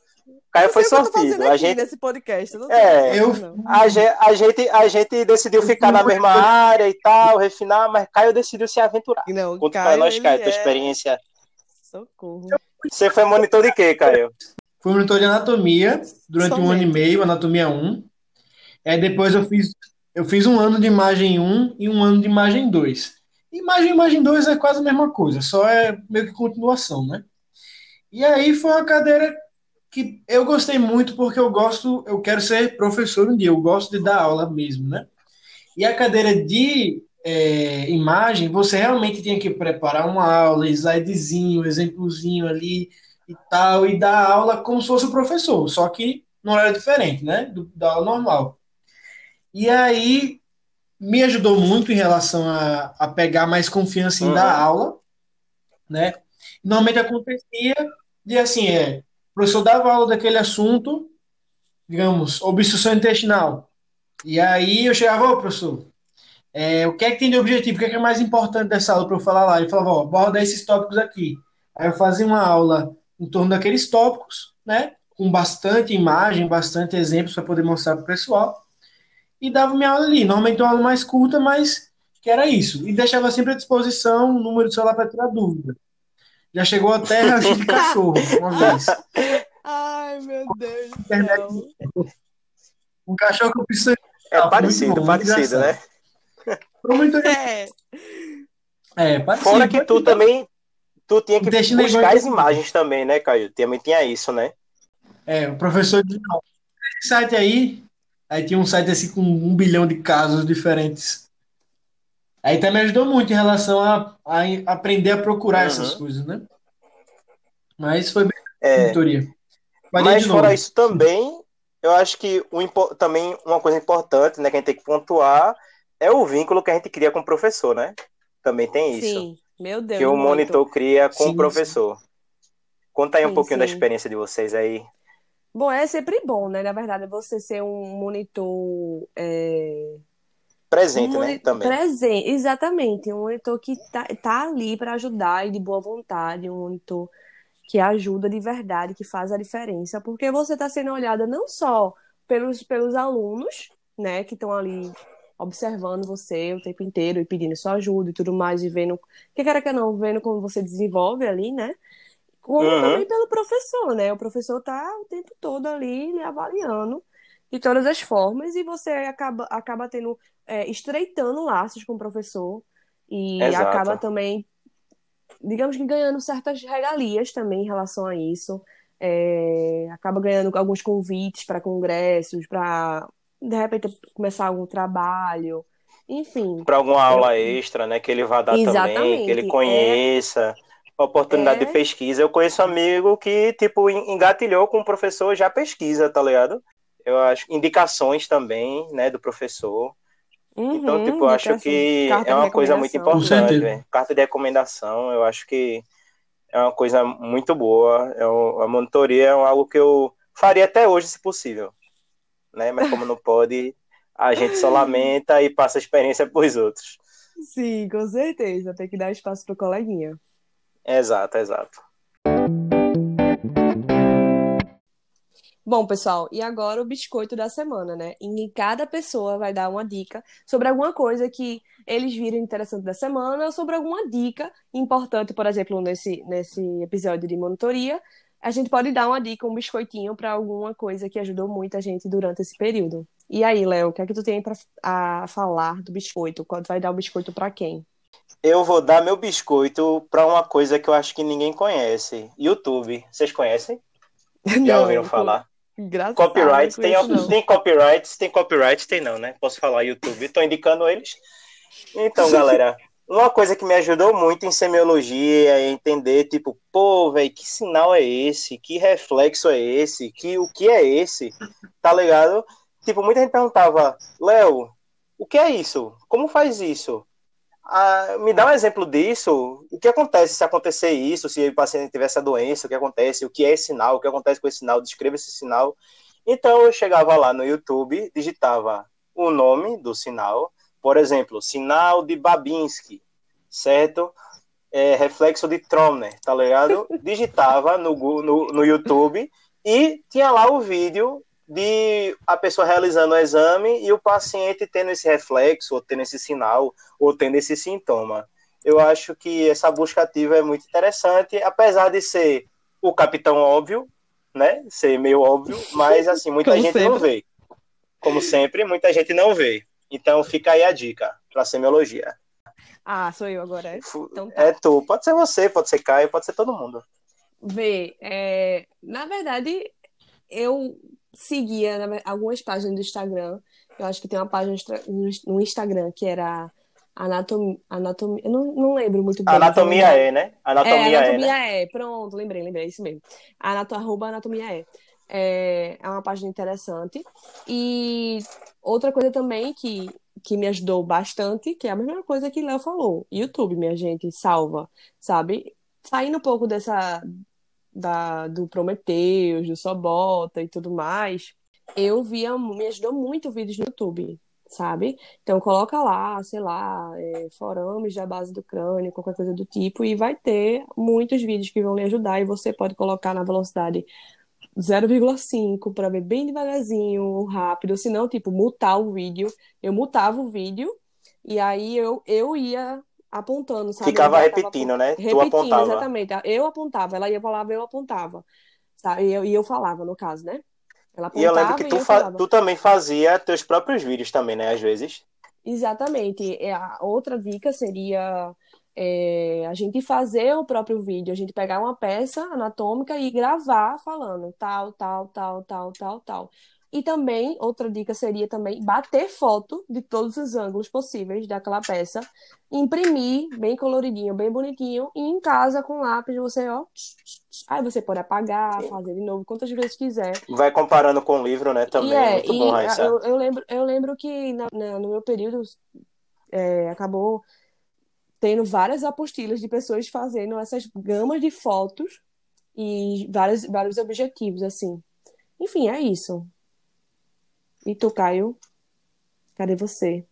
Caio foi sortido. A gente, nesse podcast. Não É, eu- a, gente, a, gente, a gente decidiu ficar na mesma área e tal, refinar, mas Caio decidiu se aventurar. Não, Conta pra Caio, nós, ele Caio, tua é- experiência. Socorro. Você foi monitor de quê, Caio? Fui monitor de anatomia durante um ano e Somente. meio, anatomia 1. Aí depois eu fiz, eu fiz um ano de imagem 1 e um ano de imagem 2. Imagem e imagem 2 é quase a mesma coisa, só é meio que continuação, né? E aí foi uma cadeira que eu gostei muito porque eu gosto, eu quero ser professor um dia, eu gosto de dar aula mesmo, né? E a cadeira de é, imagem, você realmente tinha que preparar uma aula, slidezinho, exemplozinho ali e tal, e dar aula como se fosse o professor, só que não era diferente, né? Do, da aula normal. E aí me ajudou muito em relação a, a pegar mais confiança em Uhum. dar aula, né? Normalmente acontecia de assim, é, o professor dava aula daquele assunto, digamos, obstrução intestinal. E aí eu chegava, ô professor, é, o que é que tem de objetivo? O que é, que é mais importante dessa aula para eu falar lá? Ele falava, ó, bora dar esses tópicos aqui. Aí eu fazia uma aula em torno daqueles tópicos, né? Com bastante imagem, bastante exemplos para poder mostrar para o pessoal. E dava minha aula ali. Normalmente uma aula mais curta, mas que era isso. E deixava sempre à disposição o número de celular para tirar dúvida. Já chegou até racha de cachorro uma vez. <laughs> Ai, meu Deus do Internet. céu. Um cachorro que eu preciso. É Ah, parecido, bom, parecido, né? Foi muito- É, É, parecido. Fora que tu também, tu tinha que Intestino igual buscar as imagens também, né, Caio? Também tinha isso, né? É, o professor disse, não, esse site aí, aí tinha um site assim com um bilhão de casos diferentes. Aí também ajudou muito em relação a, a aprender a procurar Uhum. essas coisas, né? Mas foi bem É, monitoria. Faria Mas fora isso também, eu acho que o, também uma coisa importante, né, que a gente tem que pontuar é o vínculo que a gente cria com o professor, né? Também tem isso. sim. Meu Deus. que o muito. monitor cria com Sim, o professor. Conta aí um Sim, pouquinho da sim. experiência de vocês aí. Bom, é sempre bom, né? Na verdade, você ser um monitor. É... Presente, um né? moni- Também. Presente, exatamente. Um monitor que tá, tá ali para ajudar e de boa vontade. Um monitor que ajuda de verdade, que faz a diferença. Porque você está sendo olhada não só pelos, pelos alunos, né? Que estão ali observando você o tempo inteiro e pedindo sua ajuda e tudo mais, e vendo, que quer que não, vendo como você desenvolve ali, né? Como Uhum. também pelo professor, né? O professor tá o tempo todo ali lhe avaliando de todas as formas e você acaba, acaba tendo, é, estreitando laços com o professor e Exato. acaba também, digamos que ganhando certas regalias também em relação a isso. É, acaba ganhando alguns convites para congressos, para de repente começar algum trabalho, enfim. Para alguma aula extra, né? Que ele vá dar também, Exatamente, que ele é- conheça. Oportunidade é- de pesquisa. Eu conheço um amigo que, tipo, en- engatilhou com o professor já pesquisa, tá ligado? Eu acho indicações também, né, do professor. Então, Uhum, tipo, eu acho que é uma coisa muito importante, velho. Carta de recomendação, eu acho que é uma coisa muito boa. É um- a monitoria é algo que eu faria até hoje, se possível. Né? Mas como não pode, a gente só lamenta e passa a experiência pros outros. Sim, com certeza. Tem que dar espaço pro coleguinha. Exato, exato. Bom, pessoal, e agora o biscoito da semana, né? Em que cada pessoa vai dar uma dica sobre alguma coisa que eles viram interessante da semana, ou sobre alguma dica importante, por exemplo, nesse, nesse episódio de monitoria. A gente pode dar uma dica, um biscoitinho para alguma coisa que ajudou muito a gente durante esse período. E aí, Léo, o que é que tu tem para falar do biscoito? Quando vai dar o biscoito para quem? Eu vou dar meu biscoito para uma coisa que eu acho que ninguém conhece. YouTube. Vocês conhecem? <laughs> Já Não, ouviram co- falar? Engraçado, Copyright, tem, não. tem copyright, tem copyright, tem não, né? Posso falar YouTube, tô indicando eles. Então, galera, uma coisa que me ajudou muito em semiologia é entender, tipo, pô, velho, que sinal é esse? Que reflexo é esse? Que, o que é esse? Tá ligado? Tipo, muita gente perguntava, Léo, o que é isso? Como faz isso? Ah, me dá um exemplo disso. O que acontece se acontecer isso? Se o paciente tiver essa doença, o que acontece? O que é esse sinal? O que acontece com esse sinal? Descreva esse sinal. Então eu chegava lá no YouTube, digitava o nome do sinal, Por exemplo, sinal de Babinski, certo? É, reflexo de Tromner, tá ligado? <laughs> Digitava no, no, no YouTube e tinha lá o vídeo de a pessoa realizando o exame e o paciente tendo esse reflexo, ou tendo esse sinal, ou tendo esse sintoma. Eu acho que essa busca ativa é muito interessante, apesar de ser o capitão óbvio, né? Ser meio óbvio, mas assim, muita gente sempre. não vê. Como sempre, muita gente não vê. Então fica aí a dica para semiologia. Ah, sou eu agora. É? Então, tá. É tu. Pode ser você, pode ser Caio, pode ser todo mundo. Vê, é... na verdade, eu seguia algumas páginas do Instagram. Eu acho que tem uma página no Instagram que era Anatomia. anatomia eu não, não lembro muito bem. Anatomia é, né? Anatomia é, anatomia é, né? é, pronto, lembrei, lembrei, isso mesmo. Anato, arroba anatomia é. É. É uma página interessante. E outra coisa também que, que me ajudou bastante, que é a mesma coisa que Léo falou. YouTube, minha gente, salva, sabe? Saindo um pouco dessa da, do Prometheus, do Sobota e tudo mais, eu via, me ajudou muito vídeos no YouTube, sabe? Então coloca lá, sei lá, é, forames da base do crânio, qualquer coisa do tipo, e vai ter muitos vídeos que vão lhe ajudar, e você pode colocar na velocidade 0,5 para ver bem devagarzinho, rápido, se não, tipo, mutar o vídeo. Eu mutava o vídeo e aí eu, eu ia apontando, sabe? Ficava repetindo, né? Repetindo, tu apontava. exatamente. Eu apontava, ela ia falar, eu apontava. Sabe? E eu, e eu falava, no caso, né? Ela e eu lembro que tu, fa tu também fazia teus próprios vídeos também, né? Às vezes. Exatamente. A outra dica seria é, a gente fazer o próprio vídeo, a gente pegar uma peça anatômica e gravar falando tal, tal, tal, tal, tal, tal. E também, outra dica seria também bater foto de todos os ângulos possíveis daquela peça, imprimir bem coloridinho, bem bonitinho, e em casa com lápis você, ó, aí você pode apagar, fazer de novo quantas vezes quiser. Vai comparando com o livro, né, também, é, muito bom, Raíssa. Eu, eu, lembro, eu lembro que na, na, no meu período é, acabou tendo várias apostilas de pessoas fazendo essas gamas de fotos e vários, vários objetivos, assim. Enfim, é isso. E tu, Caio? Cadê você?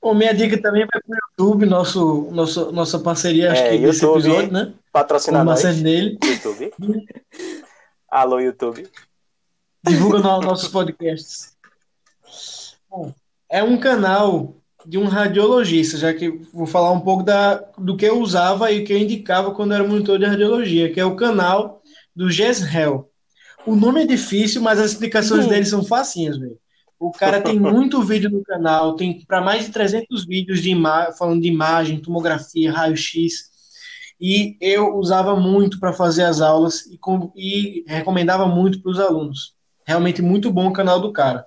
Bom, minha dica também vai para o YouTube, nosso, nosso, nossa parceria, acho é, que YouTube, desse episódio, né? Patrocinar nós. dele. YouTube. Alô, YouTube. Divulga no, nossos podcasts. Bom, é um canal de um radiologista, já que vou falar um pouco da, do que eu usava e que eu indicava quando era monitor de radiologia, que é o canal do GESREL. O nome é difícil, mas as explicações dele são facinhas, velho. O cara tem <laughs> muito vídeo no canal, tem para mais de 300 vídeos de falando de imagem, tomografia, raio-x. E eu usava muito para fazer as aulas e, e recomendava muito para os alunos. Realmente muito bom o canal do cara.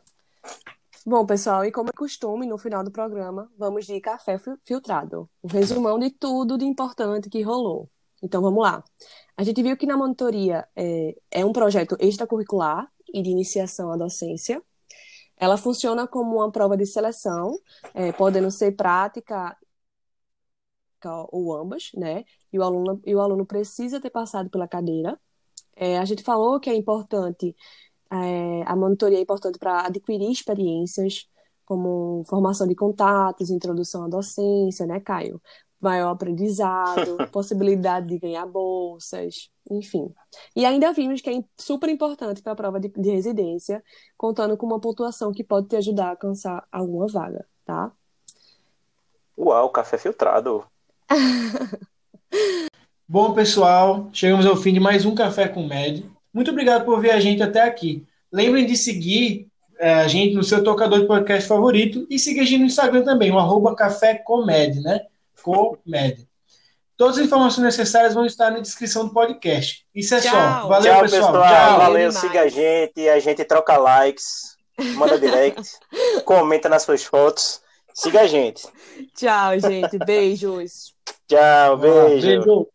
Bom, pessoal, e como é costume, no final do programa, vamos de café filtrado. O resumão de tudo de importante que rolou. Então, vamos lá. A gente viu que na monitoria é, é um projeto extracurricular e de iniciação à docência. Ela funciona como uma prova de seleção, é, podendo ser prática ou ambas, né? E o aluno, e o aluno precisa ter passado pela cadeira. É, a gente falou que é importante, é, a monitoria é importante para adquirir experiências, como formação de contatos, introdução à docência, né, Caio? maior aprendizado, <laughs> possibilidade de ganhar bolsas, enfim. E ainda vimos que é super importante para a prova de, de, residência, contando com uma pontuação que pode te ajudar a alcançar alguma vaga, tá? Uau, café filtrado. <laughs> Bom, pessoal, chegamos ao fim de mais um Café com Med. Muito obrigado por ver a gente até aqui. Lembrem de seguir é, a gente no seu tocador de podcast favorito e seguir a gente no Instagram também, o arroba Café Comed, né? Comédia. Todas as informações necessárias vão estar na descrição do podcast. Isso é Tchau. só. Valeu, Tchau, pessoal. pessoal. Tchau. Valeu, siga a gente, a gente troca likes, manda direct, <laughs> comenta nas suas fotos. Siga a gente. Tchau, gente. Beijos. Tchau, beijo. beijo.